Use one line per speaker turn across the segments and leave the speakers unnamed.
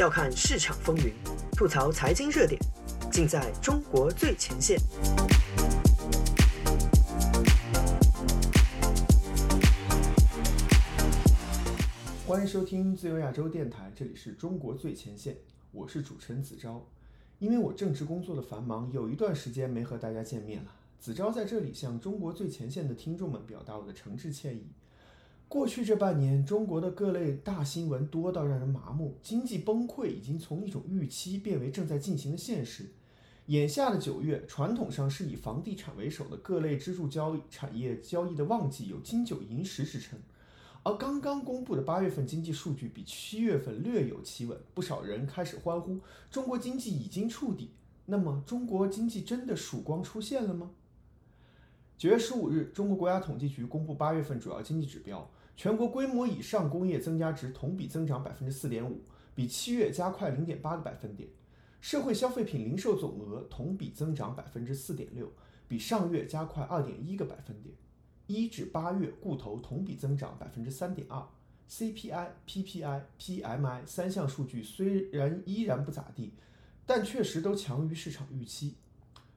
笑看市场风云，吐槽财经热点，尽在中国最前线。
欢迎收听自由亚洲电台，这里是中国最前线，我是主持人子昭。因为我正职工作的繁忙，有一段时间没和大家见面了。子昭在这里向中国最前线的听众们表达我的诚挚歉意。过去这半年，中国的各类大新闻多到让人麻木，经济崩溃已经从一种预期变为正在进行的现实。眼下的九月，传统上是以房地产为首的各类支柱交易产业交易的旺季，有金九银十之称。而刚刚公布的八月份经济数据比七月份略有企稳，不少人开始欢呼中国经济已经触底。那么，中国经济真的曙光出现了吗？九月十五日，中国国家统计局公布八月份主要经济指标。全国规模以上工业增加值同比增长百分之四点五，比七月加快零点八个百分点。社会消费品零售总额同比增长百分之四点六，比上月加快二点一个百分点。一至八月固投同比增长百分之三点二。CPI、PPI、PMI 三项数据虽然依然不咋地，但确实都强于市场预期。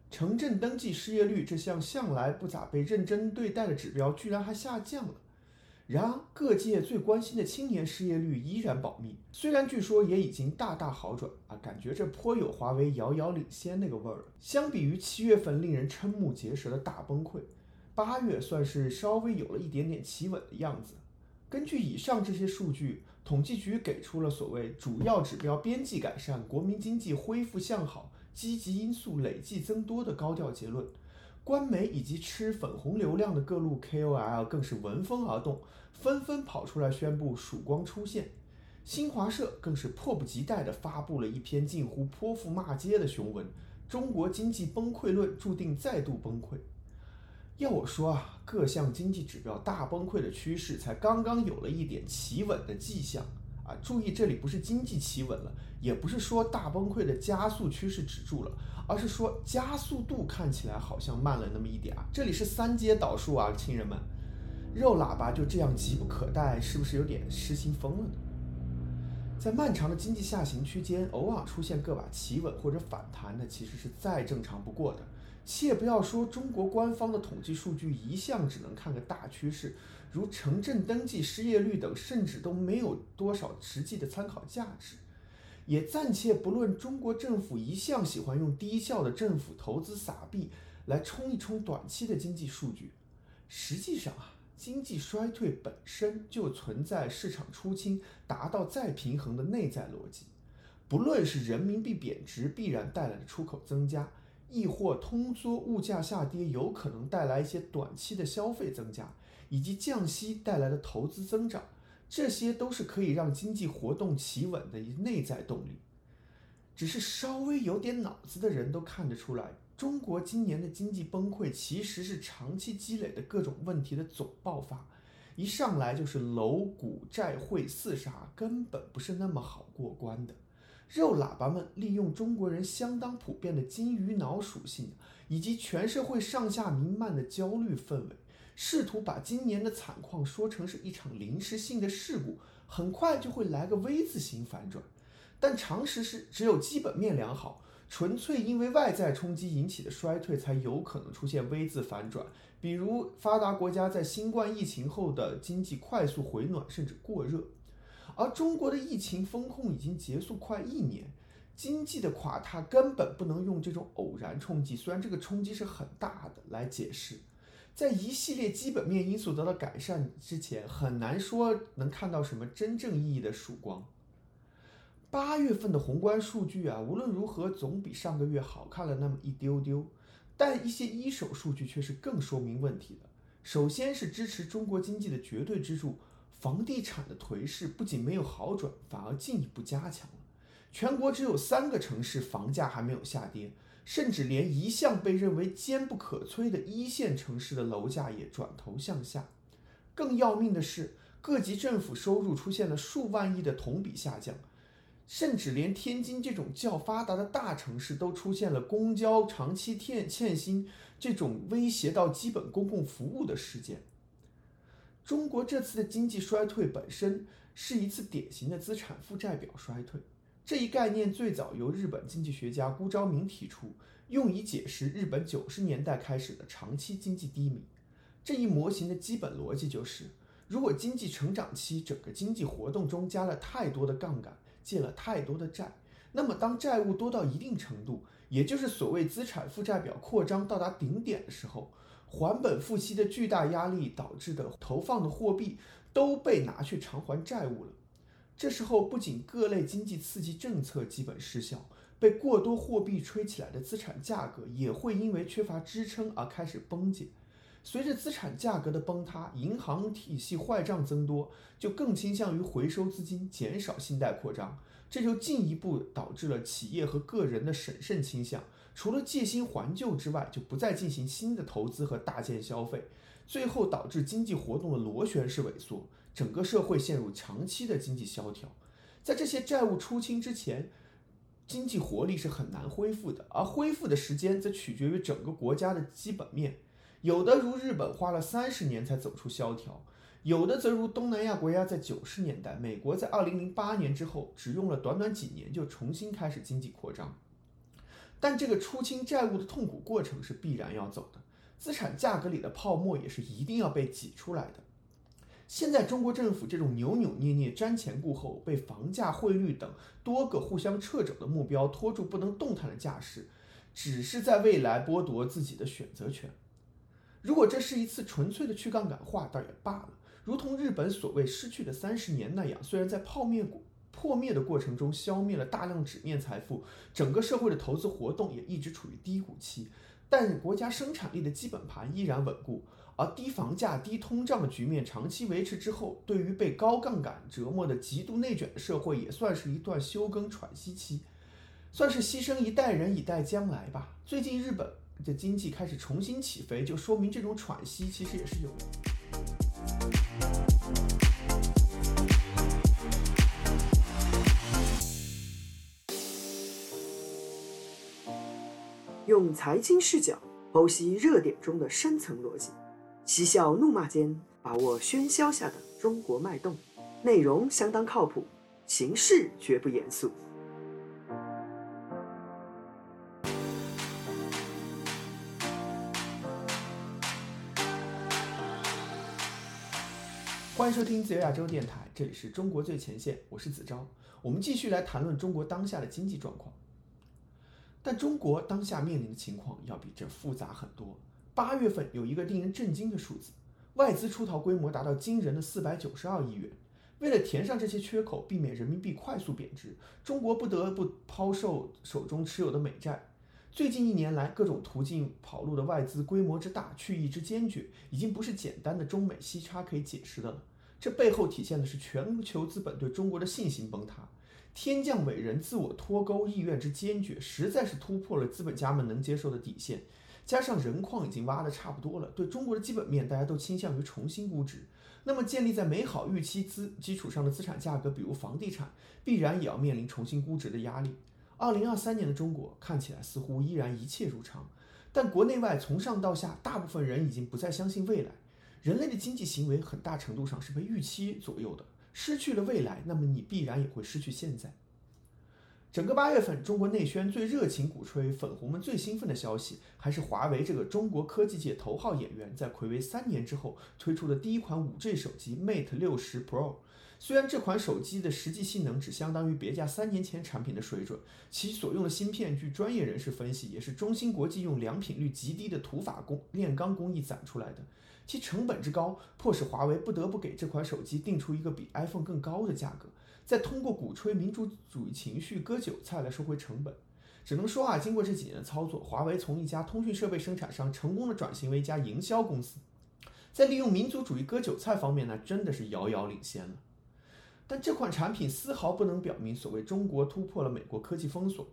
城镇登记失业率这项向来不咋被认真对待的指标，居然还下降了。然而，各界最关心的青年失业率依然保密，虽然据说也已经大大好转啊，感觉这颇有华为遥遥领先那个味儿。相比于七月份令人瞠目结舌的大崩溃，八月算是稍微有了一点点企稳的样子。根据以上这些数据，统计局给出了所谓主要指标边际改善、国民经济恢复向好、积极因素累计增多的高调结论。官媒以及吃粉红流量的各路 KOL 更是闻风而动，纷纷跑出来宣布曙光出现。新华社更是迫不及待地发布了一篇近乎泼妇骂街的雄文：“中国经济崩溃论注定再度崩溃。”要我说啊，各项经济指标大崩溃的趋势才刚刚有了一点企稳的迹象啊！注意，这里不是经济企稳了，也不是说大崩溃的加速趋势止住了。而是说加速度看起来好像慢了那么一点啊！这里是三阶导数啊，亲人们，肉喇叭就这样急不可待，是不是有点失心疯了呢？在漫长的经济下行区间，偶尔出现个把企稳或者反弹的，其实是再正常不过的。切不要说中国官方的统计数据一向只能看个大趋势，如城镇登记失业率等，甚至都没有多少实际的参考价值。也暂且不论中国政府一向喜欢用低效的政府投资撒币来冲一冲短期的经济数据，实际上啊，经济衰退本身就存在市场出清达到再平衡的内在逻辑。不论是人民币贬值必然带来的出口增加，亦或通缩物价下跌有可能带来一些短期的消费增加，以及降息带来的投资增长。这些都是可以让经济活动企稳的一内在动力，只是稍微有点脑子的人都看得出来，中国今年的经济崩溃其实是长期积累的各种问题的总爆发，一上来就是楼股债汇四杀，根本不是那么好过关的。肉喇叭们利用中国人相当普遍的金鱼脑属性，以及全社会上下弥漫的焦虑氛围。试图把今年的惨况说成是一场临时性的事故，很快就会来个 V 字形反转。但常识是，只有基本面良好，纯粹因为外在冲击引起的衰退才有可能出现 V 字反转。比如发达国家在新冠疫情后的经济快速回暖，甚至过热。而中国的疫情风控已经结束快一年，经济的垮塌根本不能用这种偶然冲击，虽然这个冲击是很大的来解释。在一系列基本面因素得到改善之前，很难说能看到什么真正意义的曙光。八月份的宏观数据啊，无论如何总比上个月好看了那么一丢丢，但一些一手数据却是更说明问题的。首先是支持中国经济的绝对支柱——房地产的颓势，不仅没有好转，反而进一步加强了。全国只有三个城市房价还没有下跌。甚至连一向被认为坚不可摧的一线城市的楼价也转头向下。更要命的是，各级政府收入出现了数万亿的同比下降，甚至连天津这种较发达的大城市都出现了公交长期欠欠薪这种威胁到基本公共服务的事件。中国这次的经济衰退本身是一次典型的资产负债表衰退。这一概念最早由日本经济学家辜昭明提出，用以解释日本九十年代开始的长期经济低迷。这一模型的基本逻辑就是，如果经济成长期整个经济活动中加了太多的杠杆，借了太多的债，那么当债务多到一定程度，也就是所谓资产负债表扩张到达顶点的时候，还本付息的巨大压力导致的投放的货币都被拿去偿还债务了。这时候，不仅各类经济刺激政策基本失效，被过多货币吹起来的资产价格也会因为缺乏支撑而开始崩解。随着资产价格的崩塌，银行体系坏账增多，就更倾向于回收资金，减少信贷扩张，这就进一步导致了企业和个人的审慎倾向，除了借新还旧之外，就不再进行新的投资和大件消费，最后导致经济活动的螺旋式萎缩，整个社会陷入长期的经济萧条。在这些债务出清之前，经济活力是很难恢复的，而恢复的时间则取决于整个国家的基本面。有的如日本花了三十年才走出萧条，有的则如东南亚国家在九十年代，美国在二零零八年之后只用了短短几年就重新开始经济扩张。但这个出清债务的痛苦过程是必然要走的，资产价格里的泡沫也是一定要被挤出来的。现在中国政府这种扭扭捏捏、瞻前顾后，被房价、汇率等多个互相掣肘的目标拖住不能动弹的架势，只是在未来剥夺自己的选择权。如果这是一次纯粹的去杠杆化，倒也罢了。如同日本所谓失去的三十年那样，虽然在泡面破灭的过程中消灭了大量纸面财富，整个社会的投资活动也一直处于低谷期，但国家生产力的基本盘依然稳固。而低房价、低通胀的局面长期维持之后，对于被高杠杆折磨的极度内卷的社会，也算是一段休耕喘息期，算是牺牲一代人以待将来吧。最近日本。这经济开始重新起飞，就说明这种喘息其实也是有的。
用财经视角剖析热点中的深层逻辑，嬉笑怒骂间把握喧嚣下的中国脉动，内容相当靠谱，形式绝不严肃。
欢迎收听自由亚洲电台，这里是中国最前线，我是子昭。我们继续来谈论中国当下的经济状况。但中国当下面临的情况要比这复杂很多。八月份有一个令人震惊的数字，外资出逃规模达到惊人的四百九十二亿元。为了填上这些缺口，避免人民币快速贬值，中国不得不抛售手中持有的美债。最近一年来，各种途径跑路的外资规模之大，去意之坚决，已经不是简单的中美息差可以解释的了。这背后体现的是全球资本对中国的信心崩塌，天降伟人自我脱钩意愿之坚决，实在是突破了资本家们能接受的底线。加上人矿已经挖得差不多了，对中国的基本面大家都倾向于重新估值。那么建立在美好预期资基础上的资产价格，比如房地产，必然也要面临重新估值的压力。二零二三年的中国看起来似乎依然一切如常，但国内外从上到下，大部分人已经不再相信未来。人类的经济行为很大程度上是被预期左右的，失去了未来，那么你必然也会失去现在。整个八月份，中国内宣最热情鼓吹、粉红们最兴奋的消息，还是华为这个中国科技界头号演员在暌违三年之后推出的第一款 5G 手机 Mate 六十 Pro。虽然这款手机的实际性能只相当于别家三年前产品的水准，其所用的芯片，据专业人士分析，也是中芯国际用良品率极低的土法工炼钢工艺攒出来的。其成本之高，迫使华为不得不给这款手机定出一个比 iPhone 更高的价格，再通过鼓吹民主主义情绪割韭菜来收回成本。只能说啊，经过这几年的操作，华为从一家通讯设备生产商成功的转型为一家营销公司，在利用民族主义割韭菜方面呢，真的是遥遥领先了。但这款产品丝毫不能表明所谓中国突破了美国科技封锁，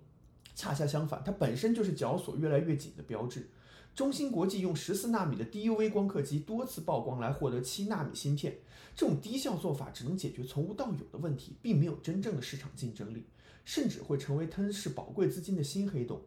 恰恰相反，它本身就是绞索越来越紧的标志。中芯国际用十四纳米的 DUV 光刻机多次曝光来获得七纳米芯片，这种低效做法只能解决从无到有的问题，并没有真正的市场竞争力，甚至会成为吞噬宝贵资金的新黑洞。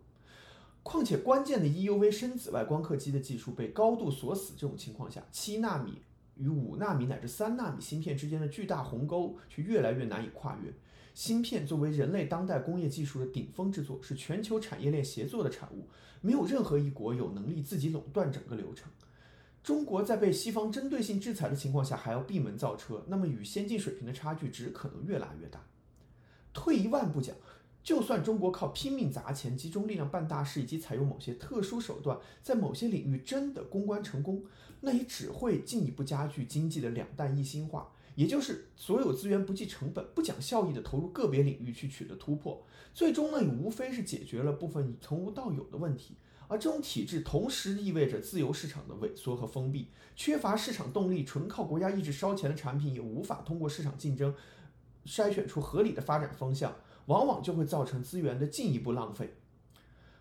况且关键的 EUV 深紫外光刻机的技术被高度锁死，这种情况下，七纳米与五纳米乃至三纳米芯片之间的巨大鸿沟却越来越难以跨越。芯片作为人类当代工业技术的顶峰之作，是全球产业链协作的产物，没有任何一国有能力自己垄断整个流程。中国在被西方针对性制裁的情况下还要闭门造车，那么与先进水平的差距只可能越拉越大。退一万步讲，就算中国靠拼命砸钱、集中力量办大事，以及采用某些特殊手段，在某些领域真的攻关成功，那也只会进一步加剧经济的两弹一星化。也就是所有资源不计成本、不讲效益的投入个别领域去取得突破，最终呢也无非是解决了部分从无到有的问题。而这种体制同时意味着自由市场的萎缩和封闭，缺乏市场动力，纯靠国家意志烧钱的产品也无法通过市场竞争筛选出合理的发展方向，往往就会造成资源的进一步浪费。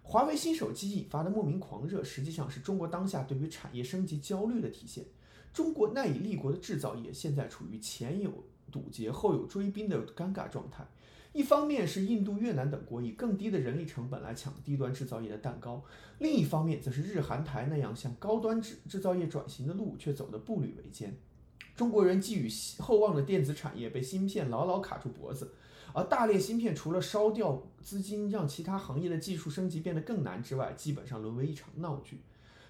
华为新手机引发的莫名狂热，实际上是中国当下对于产业升级焦虑的体现。中国赖以立国的制造业现在处于前有堵截、后有追兵的尴尬状态。一方面是印度、越南等国以更低的人力成本来抢低端制造业的蛋糕，另一方面则是日、韩、台那样向高端制制造业转型的路却走得步履维艰。中国人寄予厚望的电子产业被芯片牢牢卡住脖子，而大列芯片除了烧掉资金，让其他行业的技术升级变得更难之外，基本上沦为一场闹剧。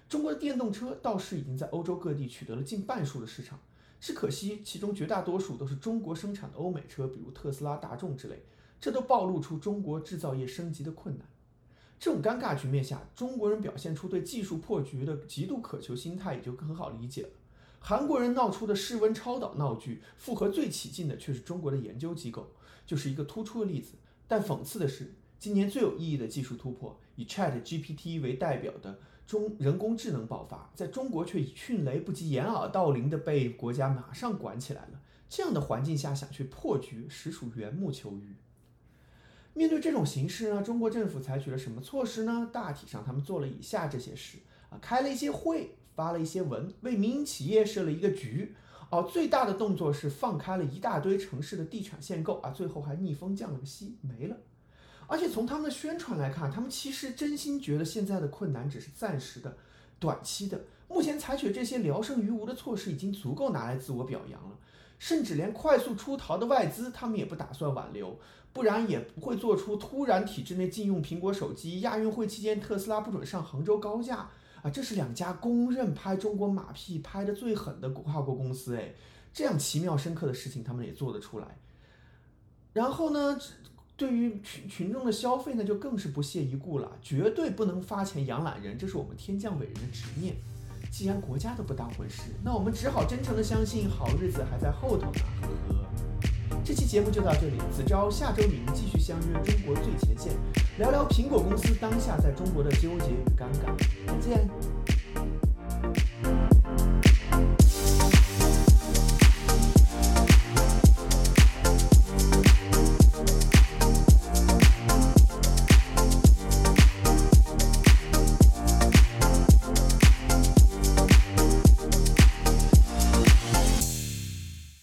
中国的电动车倒是已经在欧洲各地取得了近半数的市场，只可惜其中绝大多数都是中国生产的欧美车，比如特斯拉、大众之类，这都暴露出中国制造业升级的困难。这种尴尬局面下，中国人表现出对技术破局的极度渴求心态，也就很好理解了。韩国人闹出的室温超导闹剧，附和最起劲的却是中国的研究机构，就是一个突出的例子。但讽刺的是，今年最有意义的技术突破，以 Chat GPT 为代表的。中人工智能爆发，在中国却以迅雷不及掩耳盗铃的被国家马上管起来了。这样的环境下想去破局，实属缘木求鱼。面对这种形势呢，中国政府采取了什么措施呢？大体上，他们做了以下这些事啊：开了一些会，发了一些文，为民营企业设了一个局。哦，最大的动作是放开了一大堆城市的地产限购啊，最后还逆风降了个息，没了。而且从他们的宣传来看，他们其实真心觉得现在的困难只是暂时的、短期的。目前采取这些聊胜于无的措施已经足够拿来自我表扬了，甚至连快速出逃的外资他们也不打算挽留，不然也不会做出突然体制内禁用苹果手机、亚运会期间特斯拉不准上杭州高架啊，这是两家公认拍中国马屁拍的最狠的跨国公司哎，这样奇妙深刻的事情他们也做得出来。然后呢？对于群群众的消费呢，就更是不屑一顾了，绝对不能发钱养懒人，这是我们天降伟人的执念。既然国家都不当回事，那我们只好真诚的相信好日子还在后头呢。呵呵。这期节目就到这里，子昭下周与您继续相约中国最前线，聊聊苹果公司当下在中国的纠结与尴尬。再见。